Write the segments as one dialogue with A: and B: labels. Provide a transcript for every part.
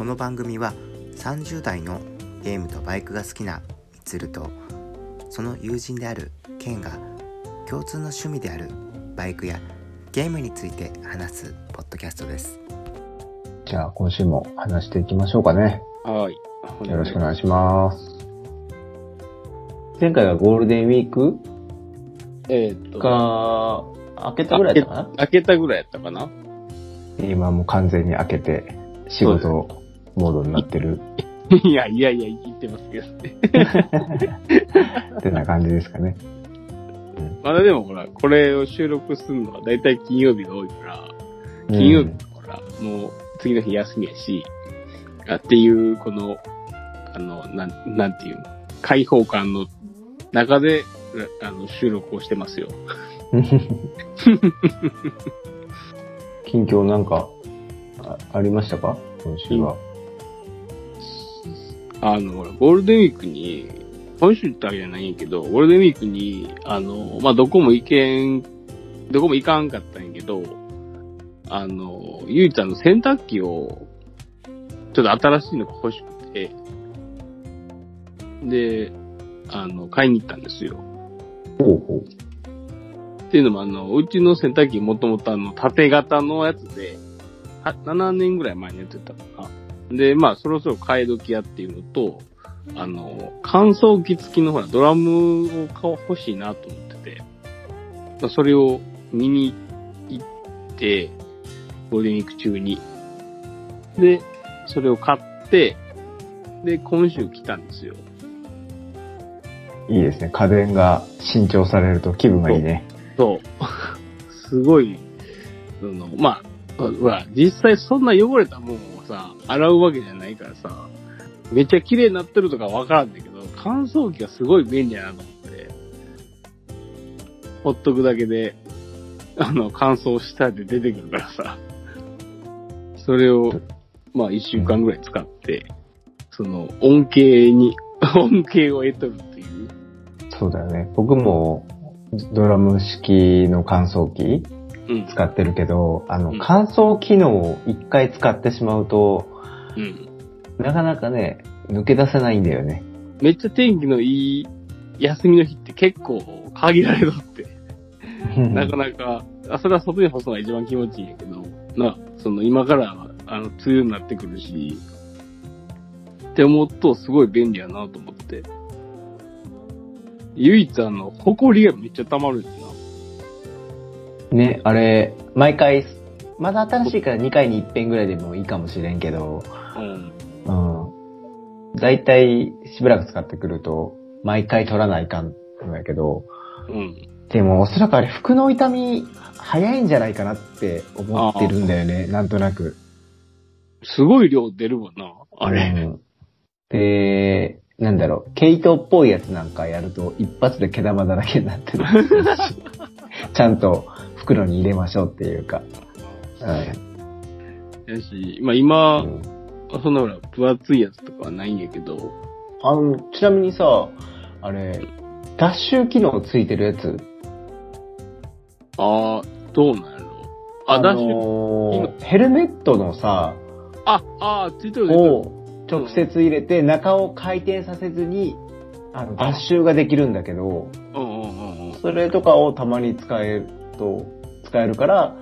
A: この番組は30代のゲームとバイクが好きなみつるとその友人であるケンが共通の趣味であるバイクやゲームについて話すポッドキャストです
B: じゃあ今週も話していきましょうかね。
C: はい。
B: よろしくお願いします。前回がゴールデンウィーク？
C: えーっと、
B: が、開けたぐらいだったかな？
C: 開けたぐらいやったかな？
B: 今もう完全に開けて仕事モードになってる
C: いやいやいや、言ってますけどね。
B: ってな感じですかね。
C: まだでもほら、これを収録するのはだいたい金曜日が多いから、金曜日ほら、もう次の日休みやし、あっていう、この、あの、なん、なんていうの、開放感の中で、あの、収録をしてますよ。
B: う ん近況なんかあありましたか？今週は。
C: あの、ゴールデンウィークに、今週ってわけじゃないんやけど、ゴールデンウィークに、あの、まあ、どこも行けん、どこも行かんかったんやけど、あの、ゆいちゃんの洗濯機を、ちょっと新しいのが欲しくて、で、あの、買いに行ったんですよ。
B: ほうほ
C: っていうのも、あの、うちの洗濯機もともとあの、縦型のやつで、は7年ぐらい前にやってたかな。で、まあ、そろそろ替え時やっていうのと、あの、乾燥機付きのほら、ドラムを買お欲しいなと思ってて、まあ、それを見に行って、ゴールデンウィーク中に。で、それを買って、で、今週来たんですよ。
B: う。いいですね。家電が新調されると気分がいいね。
C: そう。すごい、その、まあ、ほら、実際そんな汚れたもん洗うわけじゃないからさ、めっちゃ綺麗になってるとかわからんだけど、乾燥機がすごい便利やなと思って、ほっとくだけで、あの、乾燥したで出てくるからさ、それを、まあ一週間ぐらい使って、その、恩恵に、恩恵を得とるっていう。
B: そうだよね。僕もドラム式の乾燥機
C: うん。
B: 使ってるけど、あの
C: うん、
B: 乾燥機能を一回使ってしまうと、
C: うん。
B: なかなかね、抜け出せないんだよね。
C: めっちゃ天気のいい休みの日って結構限られとって、なかなか、あ、それは外に干すのが一番気持ちいいんやけど、な、その今から、あの、梅雨になってくるし、って思うとすごい便利やなと思って。唯一あの、埃がめっちゃ溜まるんですよ
B: ね、あれ、毎回、まだ新しいから2回に一遍ぐらいでもいいかもしれんけど、
C: な。うん。
B: うん。だいたいしばらく使ってくると、毎回取らないかんのやけど、
C: うん。
B: でもおそらくあれ服の痛み早いんじゃないかなって思ってるんだよね、なんとなく。
C: すごい量出るもんな、あれ。
B: うんで、なんだろう、毛糸っぽいやつなんかやると一発で毛玉だらけになってるし ちゃんと袋に入れましょうっていうか。
C: やし、まあ今
B: う、ん
C: そんなほら、分厚いやつとかはないんやけど、
B: あの、ちなみにさ、あれ、脱臭機能ついてるやつ？
C: ああ、どうなんやろあ、ダッシュ、
B: のーヘルメットのさ、
C: あ、ああ、ついてる。
B: を直接入れて中を回転させずに、あの、脱臭ができるんだけど、
C: うんうんうんうん。
B: それとかをたまに使えると、使えるから、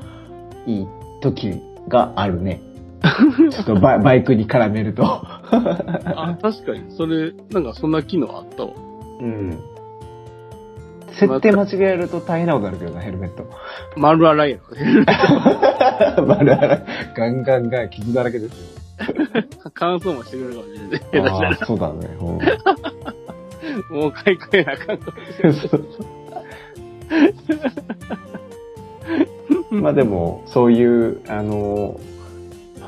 B: いい時があるね。ちょっとバイバイクに絡めると。
C: あ、確かに、それ、なんかそんな機能あったわ。
B: うん。設定間違えると大変なことになるけどな、ヘルメット。
C: 丸洗いやろ。
B: 丸洗いガンガンガン傷だらけですよ。
C: 乾燥もしてくれるかもしれない。
B: ああ、そうだね。うん
C: もう買い替えなあかんかもしれない。
B: まあでも、そういう、あの、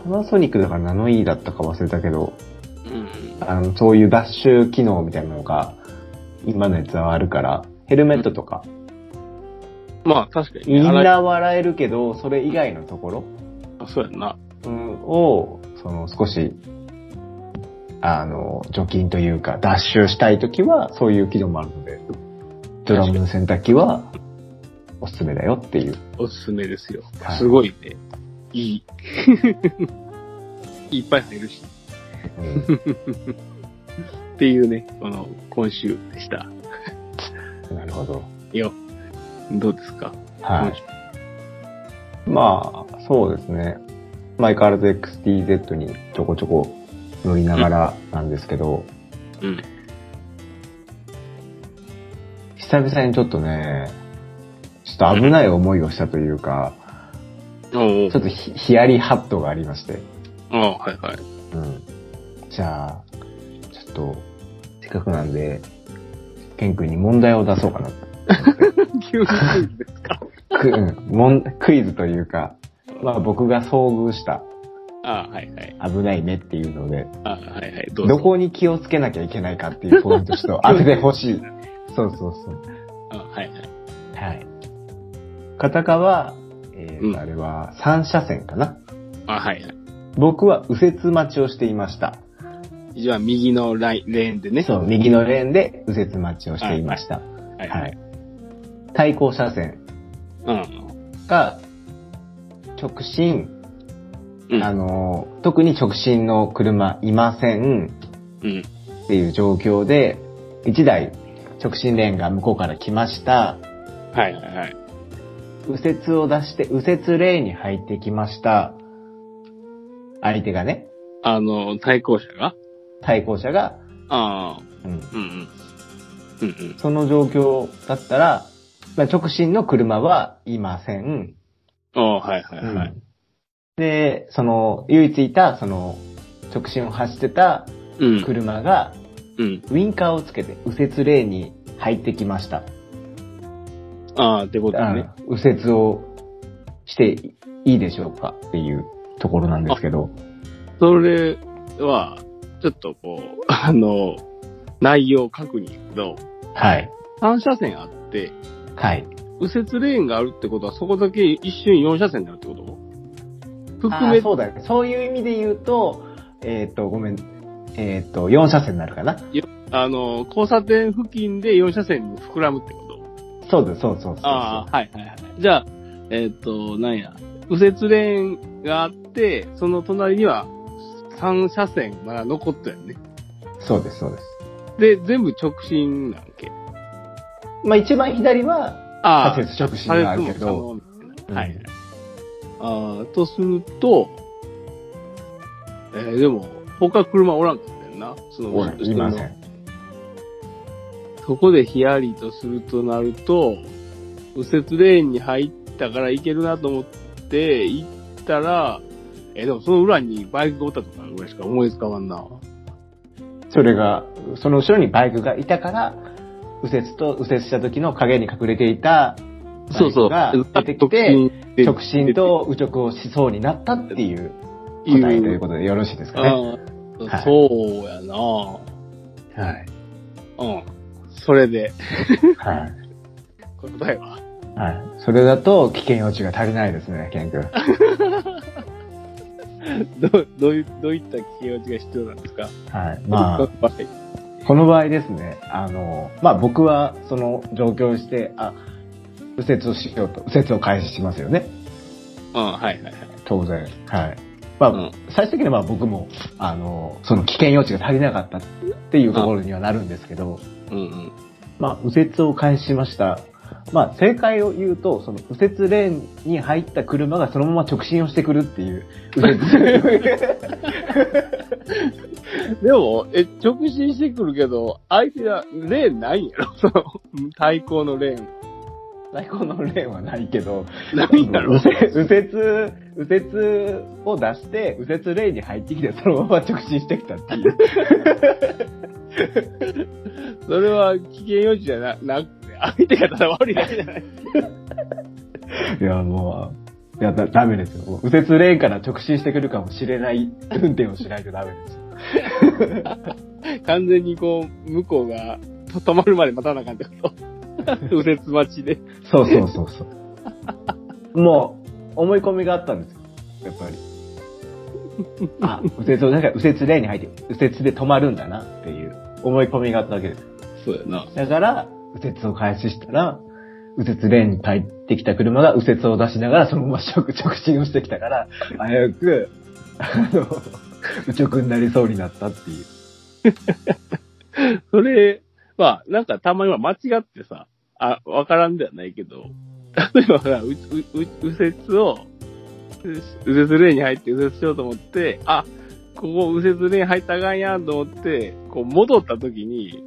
B: パナソニックだからナノイーだったか忘れたけど、
C: うん。
B: あの、そういうダッシュ機能みたいなのが、今のやつはあるから、ヘルメットとか、
C: まあ確かに、
B: みんな笑えるけど、それ以外のところ、
C: あそうやんな。
B: うん、を、その少し、あの、除菌というか、脱臭したいときは、そういう機能もあるので、ドラムの洗濯機は、おすすめだよっていう。
C: おすすめですよ。
B: はい
C: すごいね。いい。いっぱい入るし。
B: うん
C: っていうね、この、今週でした。
B: なるほど。
C: よ。どうですか？
B: はい。まあ、そうですね。相変わらず XTZ にちょこちょこ乗りながらなんですけど、
C: うん。
B: 久々にちょっとね、ちょっと危ない思いをしたというか、
C: おう
B: ちょっとヒヒヤリハットがありまして、
C: ああ、はいはい。
B: うん。じゃあ、ちょっと、せっかくなんで、ケン君に問題を出そうかな。
C: 急にクイズですか？
B: くうんもんクイズというか、まあ僕が遭遇した
C: ああ、はいはい。
B: 危ないねっていうので、
C: ああ、はいはい。どうぞ。
B: どこに気をつけなきゃいけないかっていうポイントちょっと 当ててほしい。そうそうそう。
C: あはいはい。
B: はい。片側は、えー
C: うん
B: あれは3車線かな？
C: あはいはい。
B: 僕は右折待ちをしていました。
C: じゃあ、右のライン、レーンでね。
B: そう、右のレーンで右折待ちをしていました。
C: はい
B: は
C: はいい。。
B: 対向車線
C: うん。
B: が、直進、
C: うん。
B: あのー、特に直進の車いません
C: うん。
B: っていう状況で、1台直進レーンが向こうから来ました。
C: はいはいはい。
B: 右折を出して右折レーンに入ってきました。相手がね、
C: あの、対向車が？
B: 対向車が、
C: ああ、
B: うん、
C: うんうん。うんうん。
B: その状況だったら、まあ、直進の車はいません。
C: ああ、はいはいはい。
B: で、その、唯一いた、その、直進を走ってた
C: うん。
B: 車が、
C: うん。
B: ウインカーをつけて右折レーンに入ってきました。
C: ああ、ってことだね。
B: うん右折をしていいでしょうかっていうところなんですけど。
C: それは、ちょっとこう、あの、内容確認やけど、
B: はい。
C: 3車線あって、
B: はい。
C: 右折レーンがあるってことは、そこだけ一瞬4車線になるってこと？含
B: あ
C: め
B: ーそうだね。そういう意味で言うと、えっ、と、ごめん。えっ、と、4車線になるかな。
C: あの、交差点付近で4車線に膨らむってこと？
B: そうです、そうそう。
C: ああ、はいはいはい。じゃあ、えっ、と、なんや、右折レーンがあって、その隣には3車線まだ残ってるね。
B: そうです、そうです。
C: で、全部直進なんけ？
B: まあ一番左は、
C: あ
B: 左折直進があるけど、
C: 左折も可能はい
B: うん。
C: ああ、とすると、えーでも、他車おらんかったよな。その
B: おいいません。
C: そこでヒヤリとするとなると、右折レーンに入ったから行けるなと思って行ったら、えーでもその裏にバイクがおったとかぐらいしか思いつかまんな。
B: それが、その後ろにバイクがいたから、右折と右折した時の影に隠れていたバイクが出てきて、直進と右直をしそうになったっていう答えということでよろしいですかね。
C: あ
B: はい
C: あそうやな
B: はい。
C: うん。それで、
B: はい。
C: 答えは。
B: はい。それだと危険予知が足りないですね、ケン君。
C: どう、どういう、どういった気持ちが必要なんですか？
B: はい。まあ、
C: はい。
B: この場合ですね、あの、まあ僕はその状況をして、あ、右折をしようと、右折を開始しますよね。
C: うん、はいはいはい。
B: 当然。はい。まあ、
C: うん
B: 最終的にはまあ僕も、あの、その危険予知が足りなかったっていうところにはなるんですけど、
C: うんうん。
B: まあ、右折を開始しました。まあ、正解を言うと、その右折レーンに入った車がそのまま直進をしてくるっていう、右折。
C: でも、え、直進してくるけど、相手はレーンないんやろ？その、対向のレーン。
B: 最高のレーンはないけど、
C: ないんだろ？
B: 右折、右折、右折を出して、右折レーンに入ってきて、そのまま直進してきたっていう。
C: それは危険予知じゃな、なくて、相手がただ悪いだけじゃない。
B: いや、もう、いや、だ、ダメですよ。右折レーンから直進してくるかもしれない運転をしないとダメですよ。
C: 完全にこう、向こうがと止まるまで待たなあかんってこと。右折待ちで。
B: そうそうそうそう。もう、思い込みがあったんですよ。やっぱり。あ、右折を、なんか右折レーンに入って、右折で止まるんだなっていう思い込みがあったわけです。
C: そうやな。
B: だから、右折を開始したら、右折レーンに帰ってきた車が右折を出しながらそのまま直直進をしてきたから、危うく、あの、宇宙くんになりそうになったっていう。
C: それ、まあ、なんかたまには間違ってさ、あ、わからんではないけど、例えばほら、う、う、う右折を、右折レーンに入って右折しようと思って、あ、ここ右折レーン入ったらあかんやんと思って、こう戻った時に、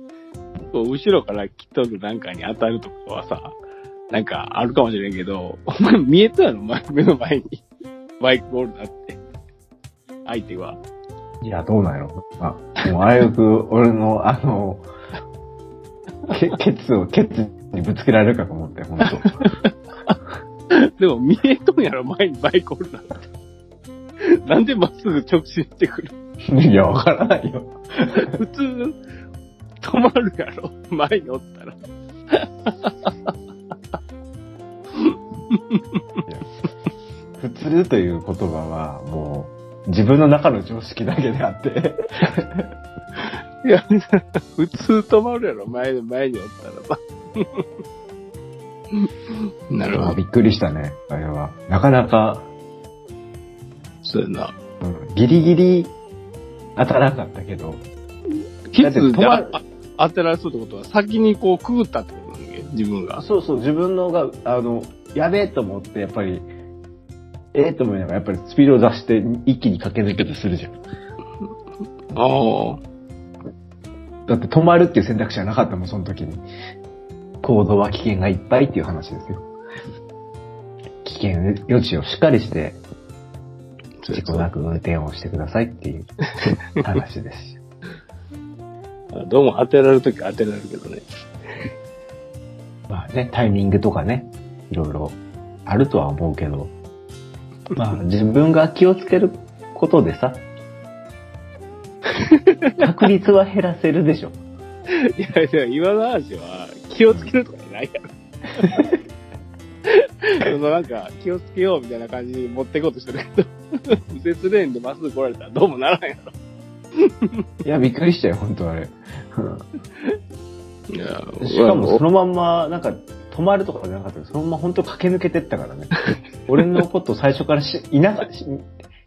C: こう後ろから来とるなんかに当たるとかはさ、なんかあるかもしれんけど、お前見えたやろ、前目の前に。バイクおるなって。相手は。
B: いや、どうなんやろ？あ、もう、あやく、俺の、あの、け、ケツを、ケツにぶつけられるかと思って、ほんと。
C: でも見えとんやろ、前にバイクおるなんて。なんでまっすぐ直進してくる？
B: いや、わからないよ。
C: 普通、止まるやろ、前におったら。
B: 普通という言葉は、もう、自分の中の常識だけであって、
C: いや、普通止まるやろ、前に、前におったらさ。なるほど。
B: びっくりしたね、あれは。なかなか、
C: そうやな。
B: うん、ギリギリ当たらなかったけど、
C: キ
B: だって
C: ツで
B: 止まる
C: あ当てられそうってことは、先にこうくぐったってことなんだけど自分が。
B: そうそう、自分のが、あの、やべえと思って、やっぱり、ええと思いながら、やっぱりスピードを出して、一気に駆け抜けてするじゃん。
C: ああ。
B: だって止まるっていう選択肢はなかったもん、その時に。行動は危険がいっぱいっていう話ですよ。危険予知をしっかりして、事故なく運転をしてくださいっていう話です。
C: どうも当てられるとき当てられるけどね。
B: まあね、タイミングとかね、いろいろあるとは思うけど、まあ自分が気をつけることでさ、確率は減らせるでしょ。
C: いやいや、今の話は気をつけるとかじゃないやろ。そのなんか、気をつけようみたいな感じに持っていこうとしてるけど、右折レーンでまっすぐ来られたらどうもならんやろ。
B: いや、びっくりしたよ、本当あれ。
C: いや
B: しかもそのまんま、なんか、止まるとかじゃなかったけどそのまま本当駆け抜けてったからね。俺のこと最初からし、いなか、し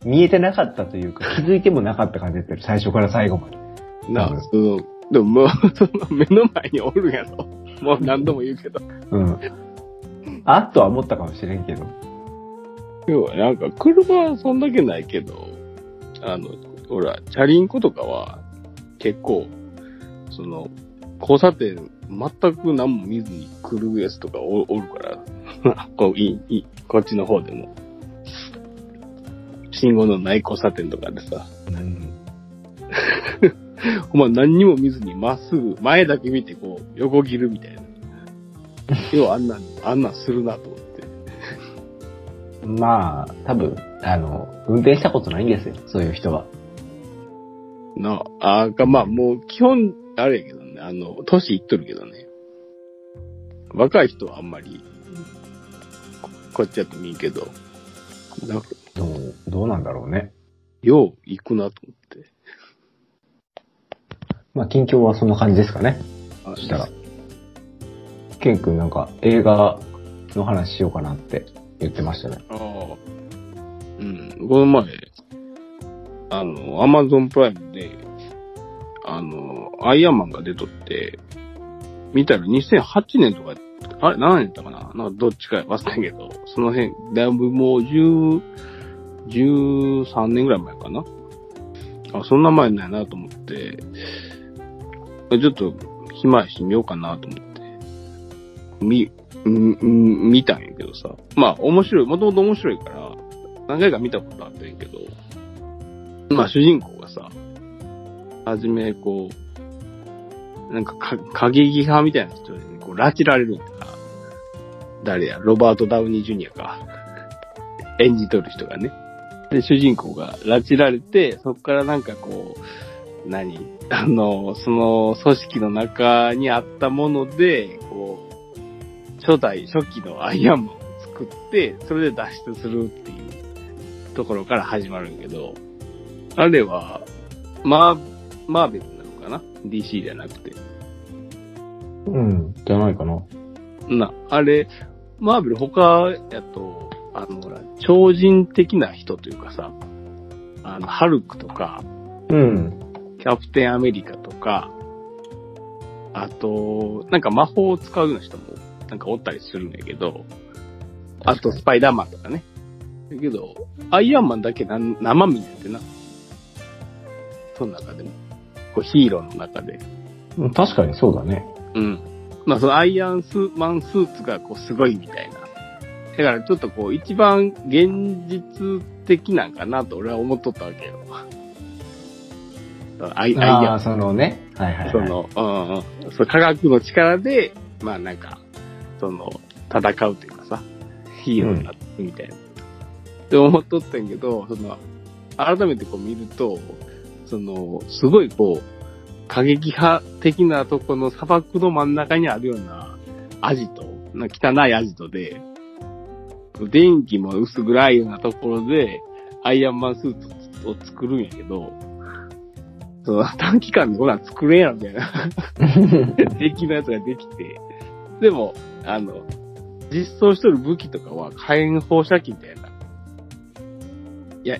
B: 見えてなかったというか、気づいてもなかった感じだったよ、最初から最後まで。
C: なあ、その、でももう、その目の前におるんやろ。もう何度も言うけど。
B: うん。あっとは思ったかもしれんけど。
C: 要はなんか、車はそんだけないけど、あの、ほら、チャリンコとかは、結構、その、交差点、全く何も見ずに来るやつとかおおるから、こう、いい、こっちの方でも。信号のない交差点とかでさ、
B: うん。
C: お前何にも見ずにまっすぐ、前だけ見てこう、横切るみたいな。要はあんなん、あんなんするなと思って。
B: まあ、多分、あの、運転したことないんですよ、そういう人は。
C: なあ、あが、まあもう基本、あれやけどね、あの、年いっとるけどね。若い人はあんまり、ここっちやと見んけど、なんか、
B: どう、どうなんだろうね。
C: よう行くなと思って。
B: まあ、近況はそんな感じですかね。
C: あ
B: そしたら。ケン君なんか映画の話しようかなって言ってましたね。
C: ああ。うん。この前、あの、アマゾンプライムで、あの、アイアンマンが出とって、見たら2008年とか、あれ何年だったかな？なんかどっちか忘れたけど、その辺、だいぶもう10、13年ぐらい前かな？あ、そんな前ないなと思って、ちょっと暇やし見ようかなと思って、み、ん見たんやけどさ。まあ面白い、もともと面白いから、何回か見たことあったんやけど、まあ主人公がさ、はじめこう、なんかか過激派みたいな人にこう拉致られるんやから、誰や、ロバート・ダウニー・ジュニアか。演じとる人がね。で、主人公が拉致られて、そこからなんかこう、何？あの、その組織の中にあったもので、こう、初代、初期のアイアンマンを作って、それで脱出するっていうところから始まるんやけど、あれは、マー、マーベルなのかな ?DC じゃなくて。
B: うん。じゃないかな。
C: な、あれ、マーベル他やと、あの、ほら、超人的な人というかさ、あの、ハルクとか、
B: うん。
C: キャプテンアメリカとか、あと、なんか魔法を使うような人も、なんかおったりするんだけど、あとスパイダーマンとかね。だけど、アイアンマンだけな生身なんてな。その中でも。こうヒーローの中で。
B: うん確かにそうだね。
C: うん。まあそのアイアンスマンスーツがこうすごいみたいな。だからちょっとこう一番現実的なんかなと俺は思っとったわけよ。アイアン
B: ああ、そのね。はいはい、はい。
C: その、うんうん、そう科学の力で、まあなんか、その、戦うというかさ、ヒーローになってみたいな。って思っとったんやけど、その、改めてこう見ると、その、すごいこう、過激派的なとこの砂漠の真ん中にあるようなアジト、な汚いアジトで、電気も薄暗いようなところで、アイアンマンスーツを作るんやけど、その短期間でこんなん作れんやろみたいな。敵のやつができて、でも、あの、実装しとる武器とかは火炎放射器みたいな、や、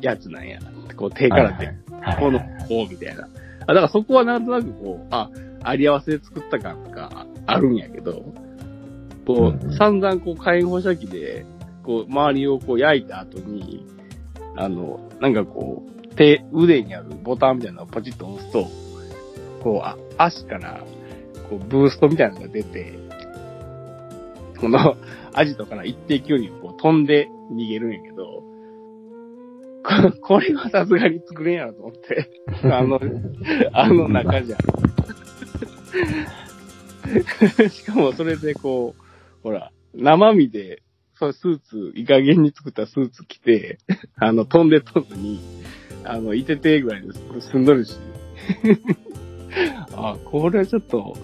C: やつなんや。こう手から出て、
B: はい
C: この、こうみたいな。あ、だからそこはなんとなくこう、あ、あり合わせで作った感があるんやけど、こ
B: う
C: 散々こう火炎放射器で、こう、周りをこう焼いた後に、あの、なんかこう、手、腕にあるボタンみたいなのをポチッと押すと、こう、あ足から、こう、ブーストみたいなのが出て、この、アジトから一定距離をこう飛んで逃げるんやけど、ここれはさすがに作れんやろと思って、あの、あの中じゃ。しかもそれでこう、ほら、生身で、そうスーツ、いい加減に作ったスーツ着て、あの、飛んで飛んずに、あの、いててぐらいで済んどるし。あ、これはちょっと、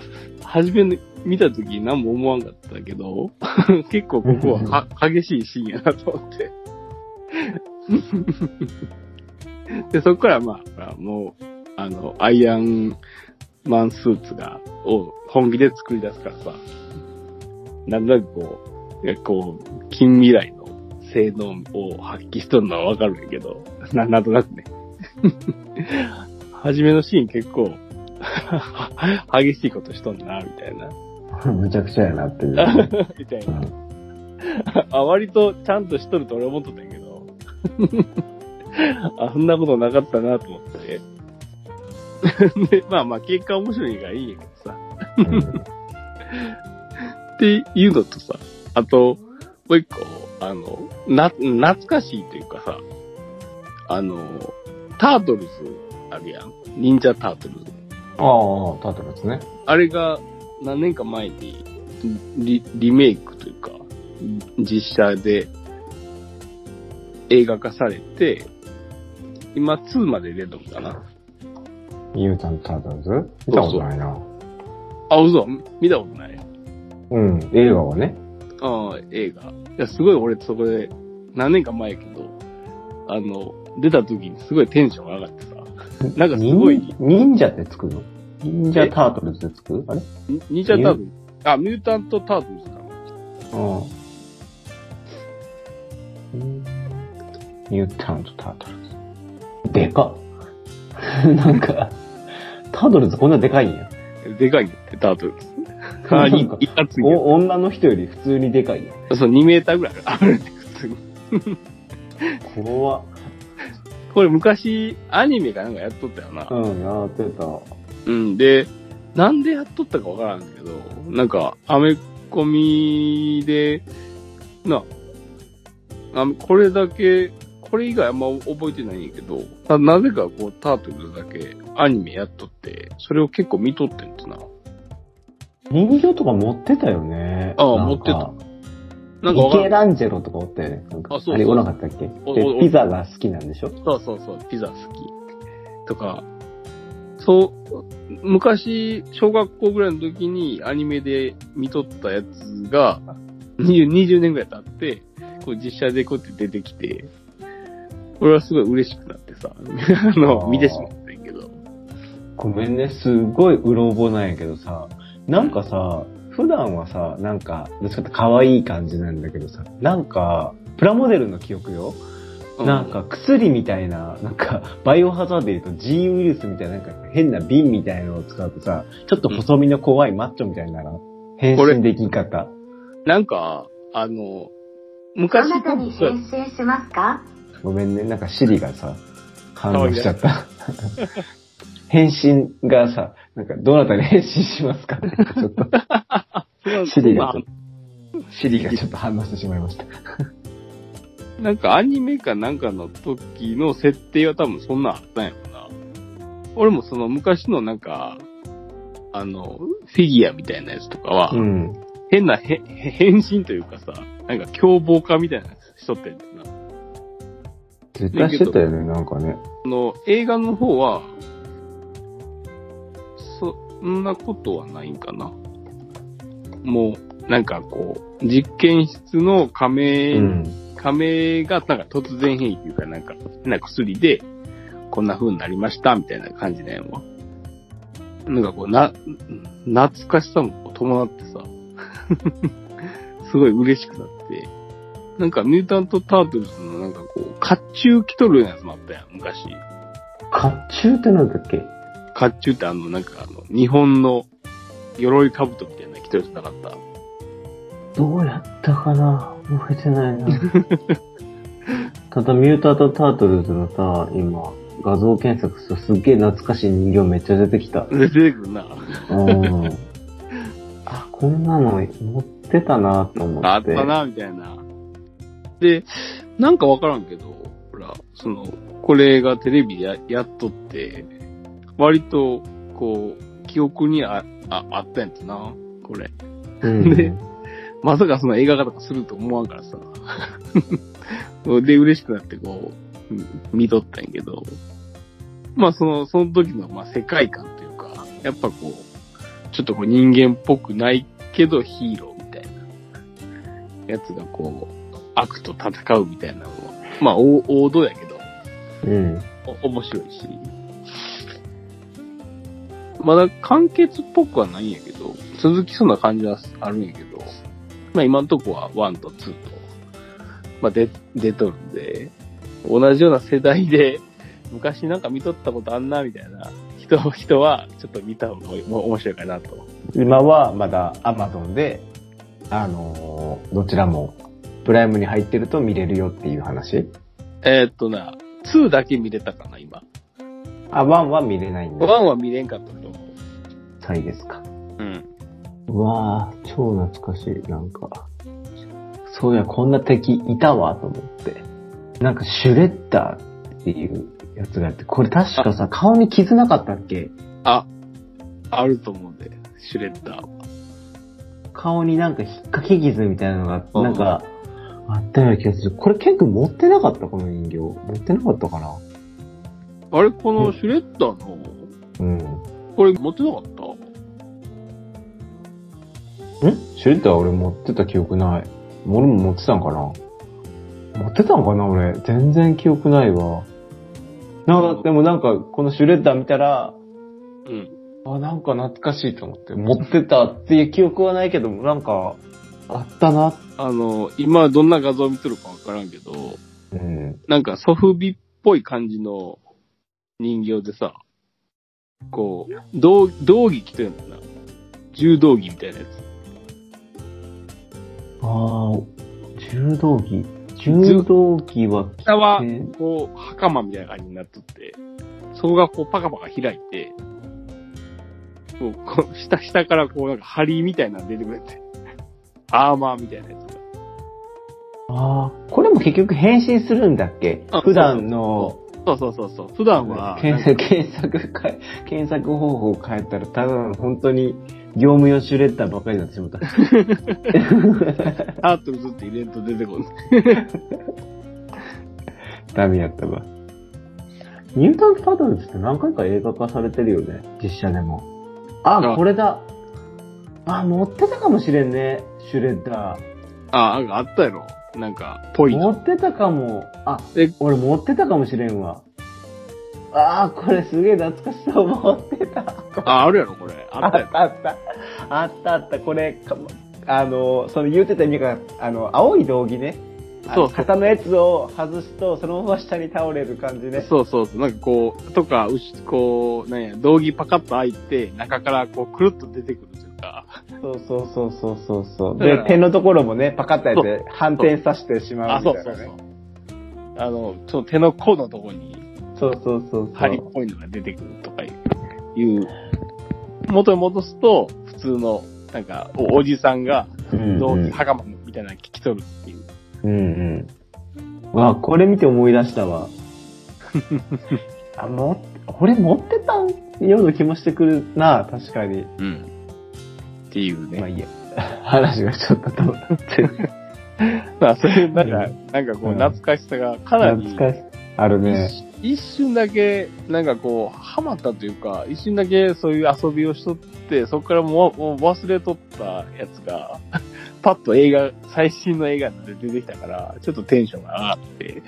C: 初めに見たとき何も思わんかったけど、結構ここはは激しいシーンやなと思って。で、そこからまあもう、あの、アイアンマンスーツが、を本気で作り出すからさ、なんとなくこう、こう、近未来の性能を発揮しとるのはわかるんやけど、な、なんとなくね。初めのシーン結構、激しいことしとんな、みたいな。
B: むちゃくちゃやなっていう。
C: みたいな。
B: うん
C: あ、割とちゃんとしとると俺思っとったんやけど。あ、そんなことなかったなと思って。で、まあまあ、結果面白いからいいんやけどさ。っていうのとさ、あと、もう一個、あの、な、懐かしいというかさ、あの、タートルズあるやん。忍者タートルズ。
B: ああ、タートルですね。
C: あれが何年か前にリリメイクというか、実写で映画化されて、今2まで出たのかな？
B: ミュータントタートルズ見たことないな。
C: あ、嘘見たことない
B: うん、映画はね。
C: ああ、映画。いや、すごい俺そこで、何年か前やけど、あの、出た時にすごいテンション上がってさ、なんかすごい、
B: 忍忍者って作るの？忍者タートルズで作るあれ？
C: 忍者タートルズ、あ、ミュータントタートルズかな。
B: ああ。ミュータントタートルズ。でかっ。なんか、タートルズこんなでかいんや。
C: でかいねって、タートルズ。あ、い
B: なんか
C: いかつ
B: お女の人より普通にでかいやん。
C: そう、2メーターぐらいあるね、普通に。
B: 怖っ。
C: これ昔、アニメかなんかやっとったよな。
B: うん、やってた。
C: うん。で、なんでやっとったかわからんけど、なんか、アメコミで、な、あこれだけ、これ以外あんま覚えてないんやけど、ななぜかこう、タートルズだけアニメやっとって、それを結構見とってんってな。
B: 人形とか持ってたよね。
C: ああ
B: なんか
C: 持ってた。なんかわ
B: イケ。ランジェロとかおったよね。なんか
C: あそうそう
B: あれおなかったっけ？で
C: おお、
B: ピザが好きなんでしょ？
C: そうそうそう、ピザ好き。とか、そう、昔、小学校ぐらいの時にアニメで見とったやつが、20, 20年ぐらい経って、こう実写でこうやって出てきて、俺はすごい嬉しくなってさ、あ
B: あ
C: の、
B: ー
C: 見てしまったんやけど。
B: ごめんね、すごいうろ覚えなんやけどさ、なんかさ、普段はさ、なんか、どっちかって可愛い感じなんだけどさ、なんか、プラモデルの記憶よ？
C: う
B: なんか薬みたいな、なんかバイオハザードで言うと G ウイルスみたいな、なんか変な瓶みたいなのを使うとさ、ちょっと細身の怖いマッチョみたいにならん？変
C: これ
B: 身でき方。
C: なんか、あの、
D: あ
C: 昔
D: なたに変身しますか？
B: ごめんね、なんかシリがさ、反応しちゃった。変身がさ、なんかどなたに変身しますか？ってちょっと、シリがちょっと、シリがちょっと反応してしまいました。
C: なんかアニメかなんかの時の設定は多分そんなんあったんやろな。俺もその昔のなんか、あの、フィギュアみたいなやつとかは、
B: うん。
C: 変なへへ変身というかさ、なんか凶暴化みたいな人ってんな。
B: 絶対してたよね、なんかね。
C: あの、映画の方は、そんなことはないんかな。もう、なんかこう、実験室の仮名、
B: うん。
C: 仮名がなんか突然変異っていうかなんか、なんか薬で、こんな風になりました、みたいな感じだよ。なんかこう、な、懐かしさも伴ってさ、すごい嬉しくなって、なんかミュータント・タートルズのなんかこう、甲冑着とるようなやつもあったやん、昔。
B: 甲冑ってなんだっけ？
C: 甲冑ってあの、なんかあの、日本の鎧兜みたいなの着とるやつなかった。
B: どうやったかな？覚えてないな。ただ、ミュータント・タートルズのさ、今、画像検索するとすっげえ懐かしい人形めっちゃ出てきた。
C: 出てくるな。
B: うん。あ、こんなの持ってたなと思って。
C: あったな、みたいな。で、なんかわからんけど、ほら、その、これがテレビでややっとって、割と、こう、記憶にあ、あ、あったんやつな、これ。
B: うん。
C: でまさかその映画化とかすると思わんからさ。で、嬉しくなってこう、うん見とったんやけど、まあその、その時の、まあ世界観というか、やっぱこう、ちょっとこう人間っぽくないけどヒーローみたいな、やつがこう、悪と戦うみたいなのは、まあ王王道やけど、
B: うん。
C: お面白いし。まだ完結っぽくはないんやけど、続きそうな感じはあるんやけど、まあ今んとこは1と2と、まあ出、出とるんで、同じような世代で、昔なんか見とったことあんな、みたいな人、人は、ちょっと見た方が面白いかなと。
B: 今はまだ Amazon で、あのーどちらもプライムに入ってると見れるよっていう話
C: えーっとな、2だけ見れたかな、今。
B: あ、1は見れないん
C: 1
B: だ。
C: は見れんかったと思う。
B: はいですか？
C: うん。
B: うわぁ、超懐かしい。なんか、そういや、こんな敵いたわ、と思って。なんか、シュレッダーっていうやつがあって、これ確かさ、顔に傷なかったっけ？
C: あ、あると思うんで、シュレッダーは。
B: 顔になんか引っかき傷みたいなのが、
C: うん
B: なんか、あったような気がする。これケン君持ってなかったこの人形。持ってなかったかな？
C: あれ、このシュレッダーの、
B: うん。ん
C: これ持ってなかった？
B: シュレッダー俺持ってた記憶ない。俺も持ってたんかな？持ってたんかな？俺。全然記憶ないわ。なんか、でもなんか、このシュレッダー見たら、
C: うん。
B: あ、なんか懐かしいと思って、持ってたっていう記憶はないけど、なんか、あったな。
C: あの、今どんな画像見てるかわからんけど、
B: うん。
C: なんかソフビっぽい感じの人形でさ、こう、道道着着てるんだな。柔道着みたいなやつ。
B: ああ、柔道着。柔道着は着て、
C: 下は、こう、袴みたいな感じになっとって、そこがこうパカパカ開いて、こう、こう下、下からこうなんか針みたいなの出てくれて、アーマーみたいなやつが。
B: ああ、これも結局変身するんだっけ？
C: あ
B: 普段の、
C: そう。そうそうそう。普段は、
B: 検索、検索か、検索方法を変えたら、ただの本当に業務用シュレッダーばっかりになってしまった。
C: タートルズって入れんと出てこん。
B: ダメやったわ。ニュータント・タートルズって何回か映画化されてるよね。実写でも。あ、
C: あ
B: これだ。あ、持ってたかもしれんね。シュレッダ
C: あ、なんかあったやろ。なんか、ぽ
B: ー。
C: いの。
B: 持ってたかも。あ
C: え、
B: 俺持ってたかもしれんわ。あー、これすげえ懐かしそう。持ってた。
C: あ、あるやろ、これ。あったやろ。
B: あった。あったあった。これ、かあの、その言うてた意味が、あの、青い道着ね。あ
C: そうそう
B: 肩のやつを外すと、そのまま下に倒れる感じね。
C: そうそうそう。なんかこう、とか、うし、こう、なんや、道着パカッと開いて、中からこう、くるっと出てくるというか。
B: そうそうそうそうそうそう。で、点のところもね、パカッとやって反転させてしま
C: あ、
B: うみたいなね
C: そうそうそう。。あの、ちょっと手の甲のところに、
B: そうそうそうそう。
C: 針っぽいのが出てくるとかいう、いう元に戻すと、普通の、なんか、おおじさんが、
B: うん
C: 道着、
B: うん
C: 袴みたいなの着とるっていう。
B: うんうん。わ、これ見て思い出したわ。あ、も、これ持ってたような気もしてくるな、確かに。
C: うん。っていうね。
B: まあいいや。話がちょっと飛んで
C: まあ、そういう、なんか
B: う、
C: なんかこう、
B: うん
C: 懐かしさがかなり、
B: 懐かしい。あるね。
C: 一瞬だけ、なんかこう、ハマったというか、一瞬だけそういう遊びをしとって、そこからもうもう忘れとったやつが、パッと映画、最新の映画で出てきたから、ちょっとテンションが上がって、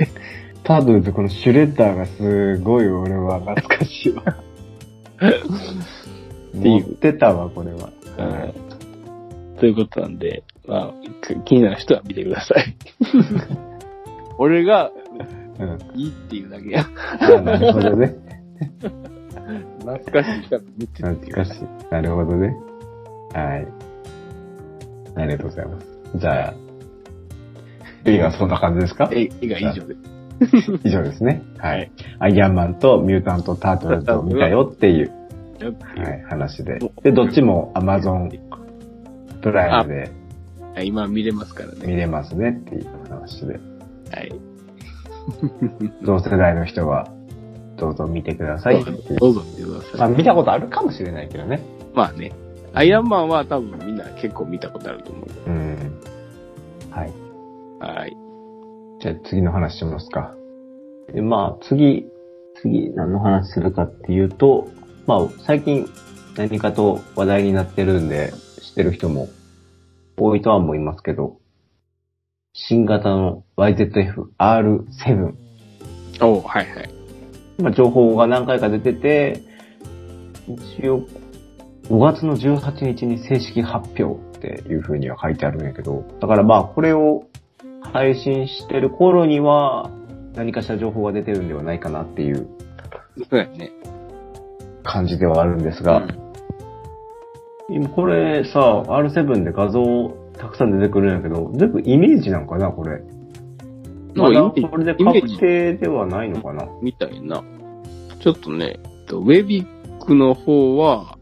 B: タートルズこのシュレッダーがすごい俺は懐かしいわ。持ってたわ、これは。
C: うん、ということなんで、まあ、く気になる人は見てください。俺が
B: うん。
C: いいっていうだけや。
B: あなるほどね。
C: 懐かしい人は見てっていう
B: 懐かしい。なるほどね。はい。ありがとうございます。じゃあ、映画はそんな感じですか？
C: え映画以上で。
B: 以上ですね。は
C: はいい。
B: アイアンマンとミュータント・タートルズを見たよっていう、はい、話で。で、どっちも Amazon プライムで
C: はい今見れますからね。
B: 見れますねっていう話で。
C: はい。
B: 同世代の人は、どうぞ見てください。
C: どうぞ見てください。
B: まあ、見たことあるかもしれないけどね。
C: まあね。アイアンマンは多分みんな結構見たことあると思う。
B: うん。はい。
C: はい。
B: じゃあ次の話しますか。でまあ次、次何の話するかっていうと、まあ最近何かと話題になってるんで知ってる人も多いとは思いますけど、新型の YZF-R7。
C: おはいはい。
B: まあ情報が何回か出てて、一応5月の18日に正式発表っていう風には書いてあるんやけど、だからまあこれを配信してる頃には何かしら情報が出てるんではないかなっていう
C: そうやね。
B: 感じではあるんですが、今これさ、R7 で画像たくさん出てくるんやけど、全部イメージなんかな、これ。まだ
C: なんかイメージ
B: これで確定ではないのかな。
C: みたいな。ちょっとね、えっとウェビックの方は、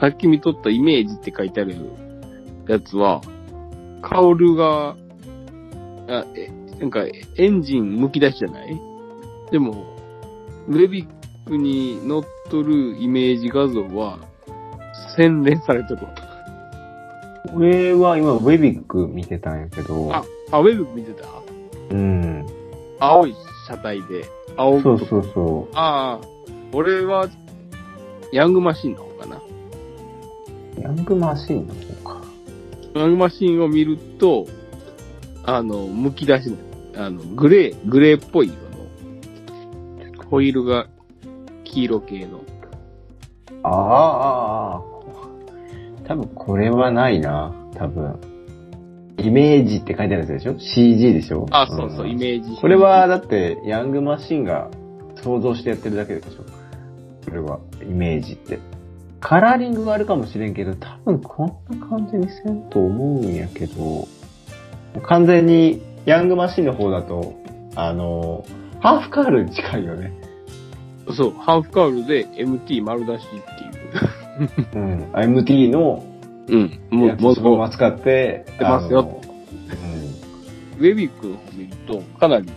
C: さっき見とったイメージって書いてあるやつは、カオルが、あ、え、なんかエンジン剥き出しじゃない？でも、ウェビックに乗っとるイメージ画像は、洗練されてる。
B: 俺は今、ウェビック見てたんやけど、
C: あ、あ、ウェビック見てた？
B: うん。
C: 青い車体で、青
B: そうそうそ
C: ああ、俺は、ヤングマシンの方かな。
B: う。ヤングマシンの方か。
C: ヤングマシンを見ると、あの、剥き出しの、あの、グレー、グレーっぽい色の、ホイールが黄色系の。
B: ああ、ああ、多分これはないな、多分。イメージって書いてあるやつでしょ ?CG でしょ？
C: あ、そうそう、
B: ん
C: イメージ。
B: これは、だって、ヤングマシンが想像してやってるだけでしょ？これは、イメージって。カラーリングがあるかもしれんけど、多分こんな感じにせんと思うんやけど、完全に、ヤングマシンの方だと、あの、ハーフカールに近いよね。
C: そう、ハーフカウルで MT 丸出しっていう。
B: うん。MT の
C: うん。もう、もう、
B: 使って、
C: てますよ
B: あの
C: ウェビックの方見ると、かなり、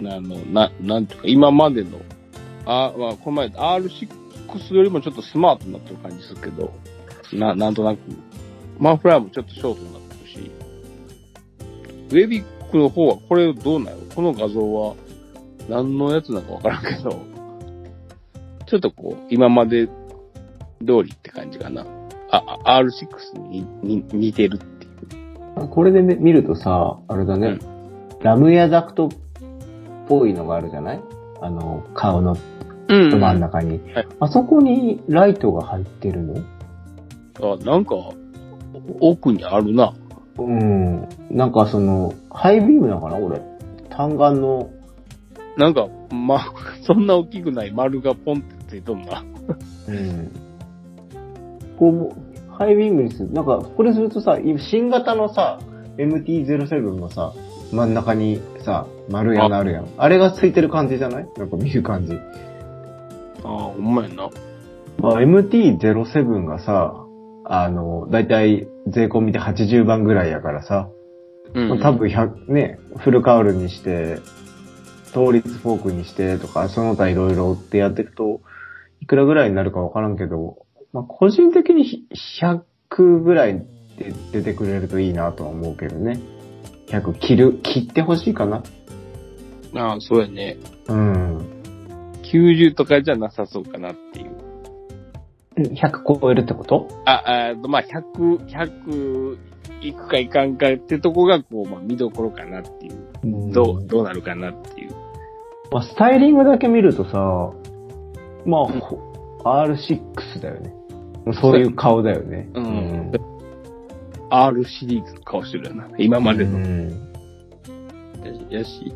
C: あの、な、なんていうか、今までの、あ、まあ、この前、R6 よりもちょっとスマートになってる感じするけど、な、なんとなく、マンフラーもちょっとショートになってるし、ウェビックの方はこれどうなの？この画像は、何のやつなのかわからんけど、ちょっとこう、今まで通りって感じかな。あ、あ R6 にに似てるっていう。
B: うんこれでね見るとさ、あれだね、ラムヤダクトっぽいのがあるじゃない？あの、顔の
C: うん
B: 真ん中に。
C: はい
B: あそこにライトが入ってるの？
C: あ、なんか、奥にあるな。
B: うん。なんかその、ハイビームなのかな？俺。単眼の、
C: なんか、ま、そんな大きくない丸がポンってついとんな。
B: うん。こう、ハイビームにする。なんか、これするとさ、今新型のさ、MT-07 のさ、真ん中にさ、丸い穴あるやん。あれがついてる感じじゃない？なんか見る感じ。
C: ああ、ほんまやな。
B: まあ、MT-07 がさ、あの、だいたい税込みで80番ぐらいやからさ、
C: うん
B: まあ多分100、ね、フルカウルにして、倒立フォークにしてとか、その他いろいろってやっていくと、いくらぐらいになるかわからんけど、まあ、個人的にひ100ぐらいで出てくれるといいなとは思うけどね。100切る、切ってほしいかな。
C: ああ、そうやね。
B: うん。
C: 90とかじゃなさそうかなっていう。
B: 100超えるってこと？
C: あ、あまあ、100、100いくかいかんかってとこが、こう、まあ、見どころかなっていう。どう、どうなるかなっていう。
B: まあ、スタイリングだけ見るとさ、まあ、ほ R6 だよね。そういう顔だよね。
C: うん。R シリーズの顔してるよな。今までの。
B: うん
C: やし。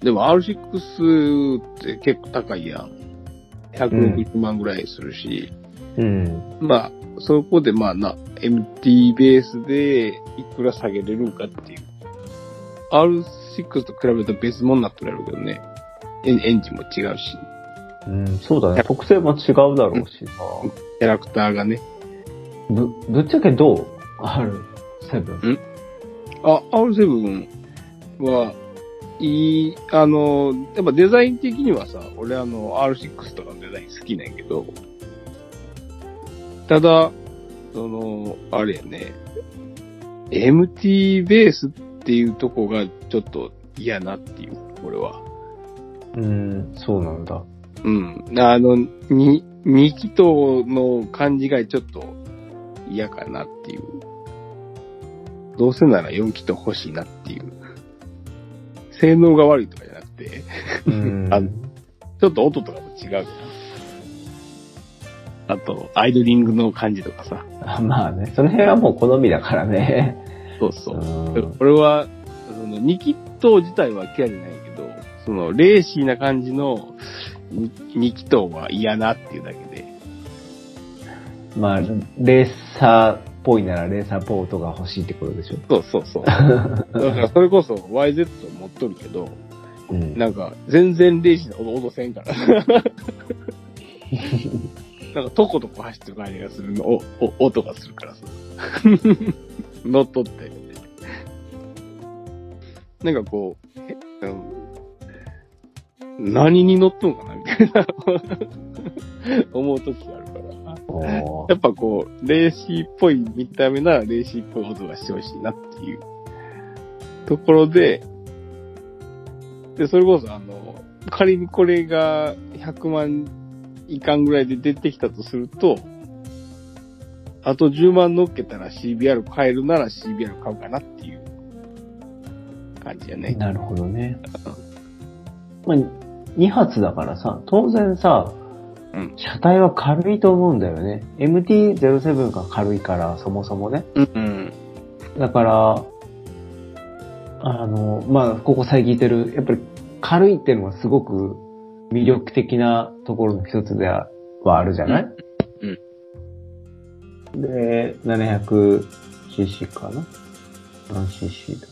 C: でも R6 って結構高いやん。160万ぐらいするし。
B: うん。
C: まあ、そこでまあな、MT ベースでいくら下げれるんかっていう。R6 と比べると別物になってるやろうけどね。エンエンジンも違うし、
B: うん、そうだね。特性も違うだろうしさ。
C: キャラクターがね。
B: ぶ、ぶっちゃけどう ?R7。
C: あ、R7 は、いい、あの、やっぱデザイン的にはさ、俺あの R6 とかのデザイン好きなんやけど、ただ、その、あれやね、MT ベースっていうとこがちょっと嫌なっていう、俺は。
B: うん、そうなんだ。
C: うん。あの、に、2気筒の感じがちょっと嫌かなっていう。どうせなら4気筒欲しいなっていう。性能が悪いとかじゃなくて、
B: うん
C: あちょっと音とかも違うじゃん。あと、アイドリングの感じとかさ。
B: あまあね、その辺はもう好みだからね。
C: そうそうう。
B: ん
C: 俺は、その2気筒自体は嫌いじゃないけど、そのレーシーな感じの2気筒は嫌なっていうだけで。
B: まあ、レーサーっぽいならレーサーっぽい音が欲しいってことでしょ。
C: そうそうそう。だからそれこそ YZ 持っとるけど、
B: うん。
C: なんか全然レーシーな音せんから。なんかトコトコ走ってる感じがするの、お、お、音がするからさ。乗っとって。なんかこう、何に乗っとんかなみたいな 思う時があるから。
B: お
C: やっぱこう、レーシーっぽい見た目ならレーシーっぽい音がしてほしいなっていうところで、で、それこそあの、仮にこれが100万いかんぐらいで出てきたとすると、あと10万乗っけたら CBR 買えるなら CBR 買うかなっていう感じやね。
B: なるほどね。まあ、2発だからさ、当然さ、
C: うん
B: 車体は軽いと思うんだよね。MT-07 が軽いから、そもそもね。
C: うん、うん。
B: だから、あの、まあ、ここ最近言ってる、やっぱり軽いっていうのはすごく魅力的なところの一つではあるじゃない？で、700cc かな？何 cc だ？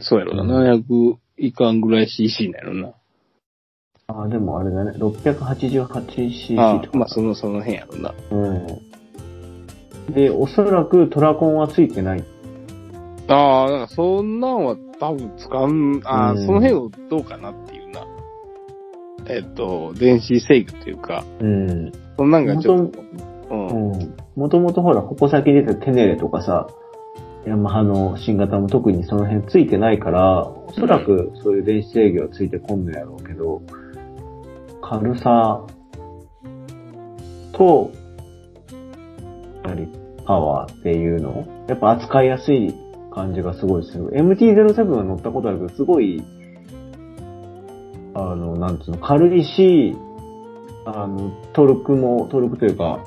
C: そうやろな。700いかんぐらい CC なやろな。
B: あ、でもあれだね。688cc
C: あ
B: とか。
C: まあその、その辺やろな。
B: うん。で、おそらくトラコンはついてない。
C: ああ、なんかそんなんは多分使うん、ああ、
B: うん
C: その辺をどうかなっていうな。えっと、電子制御というか、
B: うん。
C: そんなんがちょっと、う。
B: うんん。もともとほら、ここ先出たテネレとかさ、ヤマハの新型も特にその辺ついてないから、おそらくそういう電子制御はついてこんのやろうけど、軽さと、やはりパワーっていうのやっぱ扱いやすい感じがすごいする。MT-07 は乗ったことあるけど、すごい、あの、なんつうの、軽いし、あの、トルクも、トルクというか、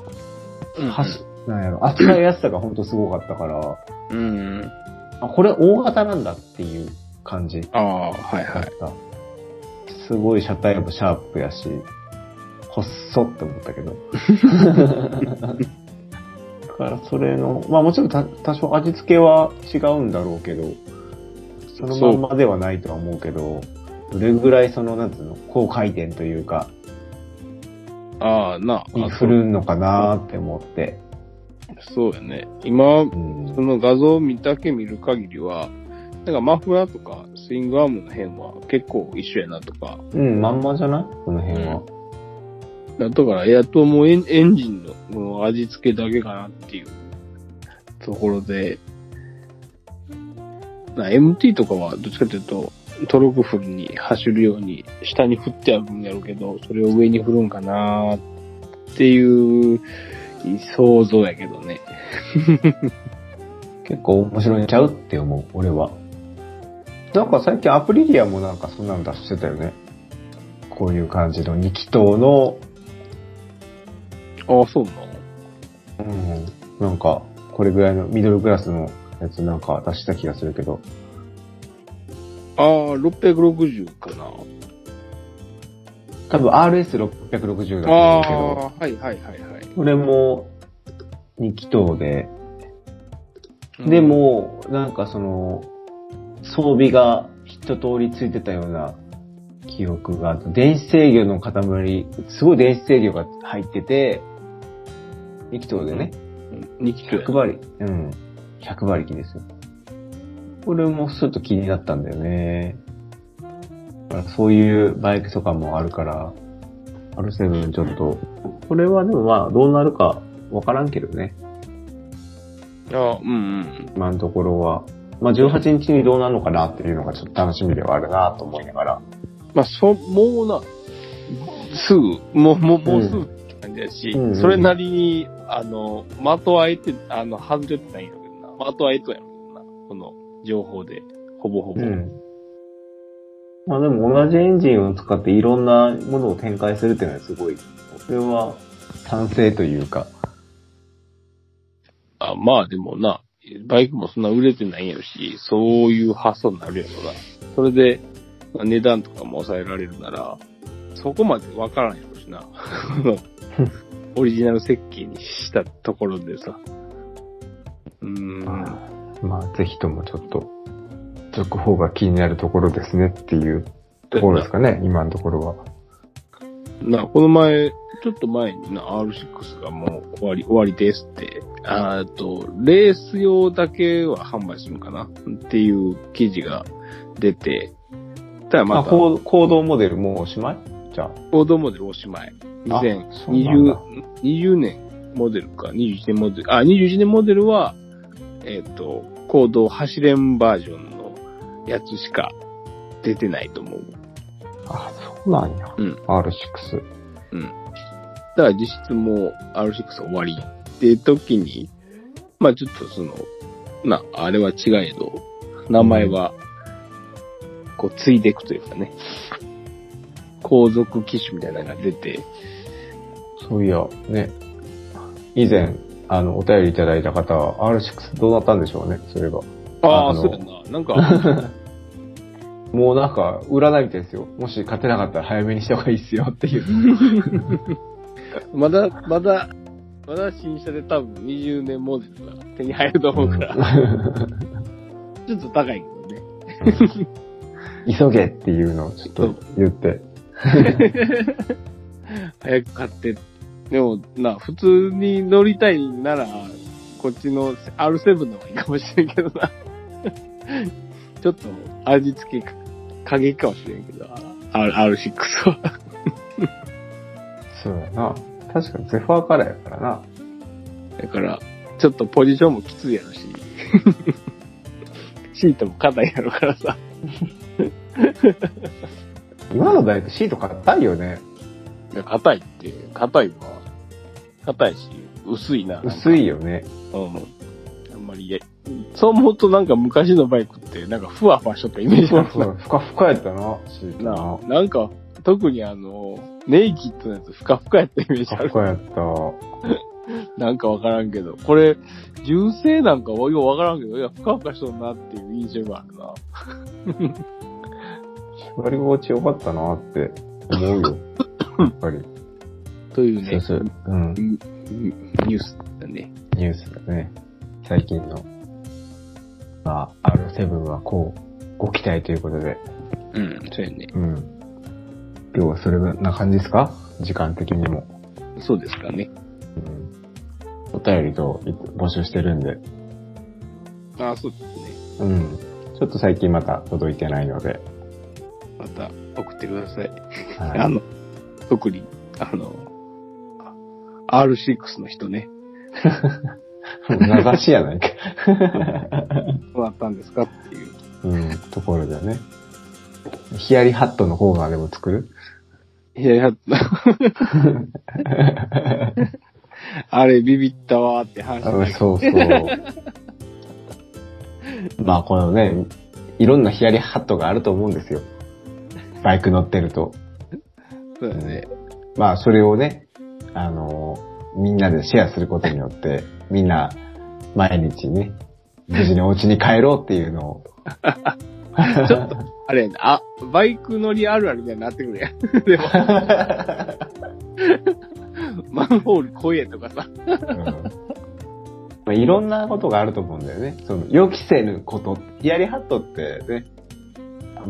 B: はす、なんやろ、扱いやすさがほんとすごかったから、
C: うん。
B: あ、これ大型なんだっていう感じ
C: ああ、はいはい。
B: すごい車体もシャープやし、細って思ったけど。だからそれの、まあもちろんた多少味付けは違うんだろうけど、そのまんまではないとは思うけど、どれぐらいその、なんつうの、高回転というか、
C: ああ、なあ。
B: に振るのかなって思って。
C: そうやね。今、
B: うん
C: その画像を見だけ見る限りは、なんかマフラーとかスイングアームの辺は結構一緒やなとか。
B: うん、まんまじゃない？この辺は。
C: だから、やっともうエンエンジンのこの味付けだけかなっていうところで、な MT とかはどっちかというと、トルクフルに走るように下に振ってあるんやろうけど、それを上に振るんかなっていう想像やけどね。
B: 結構面白いんちゃうって思う、俺は。なんか最近アプリリアもなんかそんなの出してたよね。こういう感じの2気筒の、
C: ああ、そうなの？
B: うん、なんか、これぐらいのミドルクラスのやつなんか出した気がするけど。
C: ああ、660かな。
B: 多分 RS660 だと
C: あ
B: 思うけど、
C: あ、はいはいはいはい。
B: これも2気筒で、でも、なんかその、装備が一通りついてたような記憶があって、電子制御の塊、すごい電子制御が入ってて、2気筒でね、
C: うん、2キロや。
B: 100馬力、うん、100馬力ですよ。これもちょっと気になったんだよね。そういうバイクとかもあるから、R7 ちょっと、これはでもまあどうなるかわからんけどね。
C: ああ、うんうん。
B: 今のところは。まあ、18日にどうなるのかなっていうのがちょっと楽しみではあるなと思いながら。
C: まあ、そ、もうな、すぐ、もう、もう、もうすぐって感じだし、
B: うんうん
C: それなりに、あの、的はえて、あの、外れてないんやけどな。的はえとやろな。この情報で、ほぼほぼ。
B: うん。まあでも同じエンジンを使っていろんなものを展開するっていうのはすごい、これは賛成というか。
C: あまあでもな、バイクもそんな売れてないんやろし、そういう発想になるやろな。それで、まあ値段とかも抑えられるなら、そこまでわからんやろしな。オリジナル設計にしたところでさ。うーん。
B: まあぜひともちょっと、続報が気になるところですねっていうところですかね、今のところは。
C: な、この前、ちょっと前にな、R6 がもう終わり、終わりですって、あーと、レース用だけは販売するのかな？っていう記事が出て、ただ
B: あ、
C: また、
B: 行行動モデルもうおしまい？じゃあ。
C: コードモデルおしまい。
B: あそうなん
C: 2020
B: だ、
C: 20年モデルか、21年モデル、あ、21年モデルは、えっ、と、コード走れんバージョンのやつしか出てないと思う。
B: あ、そうなんや。
C: うん
B: R6。
C: だから実質もう R6 終わりって時に、まあちょっとその、な、あれは違えど、名前は、こう、ついでいくというかね、後続機種みたいなのが出て、
B: そういや、ね。以前、あの、お便りいただいた方は R6 どうなったんでしょうね、それが。
C: ああ、
B: あの
C: そうやな。なんか、
B: もうなんか、占いみたいですよ。もし勝てなかったら早めにした方がいいっすよっていう。
C: まだ、まだ、まだ新車で多分20年モデルが手に入ると思うから、ちょっと高いけどね。
B: 急げっていうのをちょっと言って。
C: 早く買って。でも、な、普通に乗りたいなら、こっちの R7 の方がいいかもしれんけどな。ちょっと味付け過激かもしれんけど、R- R6 は。
B: そうやな。確かにゼファーカラーやからな。
C: だから、ちょっとポジションもきついやろし。シートも硬いやろからさ。
B: 今のバイクシート硬いよね。
C: いや硬いって、硬いわ。硬いし、薄いな。
B: 薄いよね。
C: うん。まり、いやそう思うとなんか昔のバイクってなんかふわふわしとったイメージあるな。
B: ふかふかやったな、シートな。
C: ななんか、特にあの、ネイキッドのやつふかふかやったイメージある
B: ふかふ。かやった。
C: なんかわからんけど、これ、純正なんかようわからんけど、いや、ふかふかしとんなっていう印象があるな。
B: 縛り心地よかったなって思うよ。やっぱり。
C: というね、
B: そうそう。うん。
C: ニュースだね。
B: ニュースだね。最近の。まあ、R7 はこう、ご期待ということで。
C: うん、そうやね。
B: うん。今日はそれな感じですか？時間的にも。
C: そうですかね。
B: うん。お便りと募集してるんで。
C: ああ、そうですね。
B: うん。ちょっと最近また届いてないので。
C: また送ってください。
B: はい
C: あの、特に、あの、R6 の人ね、
B: 名指しやないか。
C: どうなったんですかっていう。
B: うん、ところでね。ヒヤリハットのコーナーでも作る？
C: いやいや、あれビビったわーって話
B: あそうそう。まあこのね、いろんなヒヤリハットがあると思うんですよ。バイク乗ってると。
C: そうだね。
B: まあそれをね、あのみんなでシェアすることによって、みんな毎日ね、無事にお家に帰ろうっていうのを。
C: ちょっと、あれあ、バイク乗りあるあるみたいになってくるやん。でも、マンホール怖えとかさ。
B: うんまあ、いろんなことがあると思うんだよね。その予期せぬこと。ヒヤリハットってね、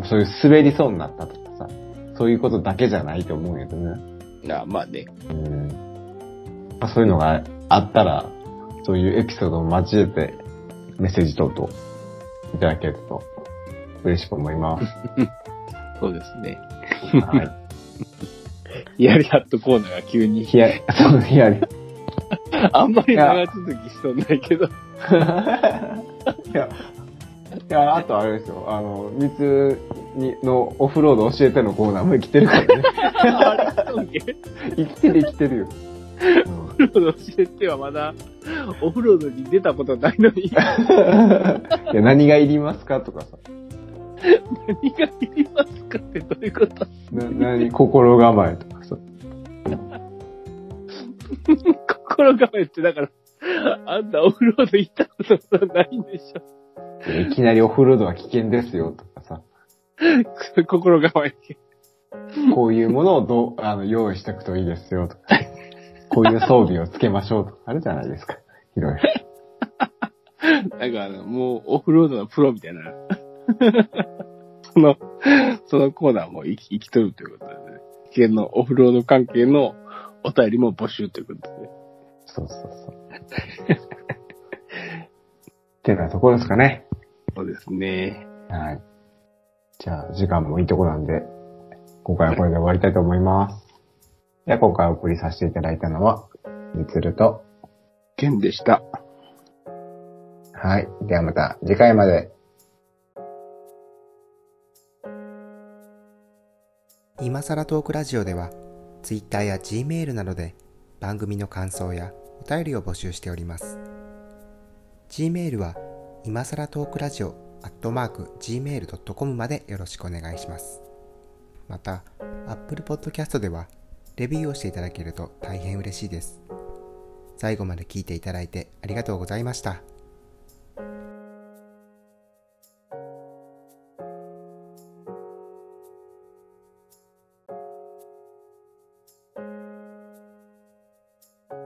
B: そういう滑りそうになったとかさ、そういうことだけじゃないと思うんやけどね。
C: あまあね。
B: うんまあ、そういうのがあったら、そういうエピソードを交えてメッセージ等々いただけると嬉しく思います。
C: そうですね。
B: はい。
C: やりやっとコーナーが急に。
B: ヒヤリ、そう、ヒヤリ。
C: あんまり長続きしとんないけど。
B: いや、いや、あとあれですよ。あの、三つにのオフロード教えてのコーナーも生きてるからね。生きてる生きてるよ。
C: オフロード教えてはまだ、オフロードに出たことないのに、
B: いや何がいりますかとかさ。
C: 何がいりますかってどういうこと？
B: な何心構えとかさ。
C: 心構えって、だから、あんたオフロード行ったことないんでし
B: いきなりオフロードは危険ですよとかさ。
C: ょ。心構え。
B: こういうものをどう、あの、用意しておくといいですよとか。こういう装備をつけましょうとか、あるじゃないですか。いろいろ。
C: なんかあの、もうオフロードのプロみたいな。その、そのコーナーも生き生きとるということでね。危険のオフロード関係のお便りも募集ということで。
B: そうそうそう。ってなところですかね。
C: そうですね。
B: はい。じゃあ、時間もいいとこなんで、今回はこれで終わりたいと思います。では、今回お送りさせていただいたのは、みつると、
C: ケンでした。
B: はい。ではまた次回まで。
A: 今さらトークラジオでは Twitter や Gmail などで番組の感想やお便りを募集しております Gmail は今さらトークラジオアットマーク Gmail.com までよろしくお願いしますまた Apple Podcast ではレビューをしていただけると大変嬉しいです。最後まで聞いていただいてありがとうございました。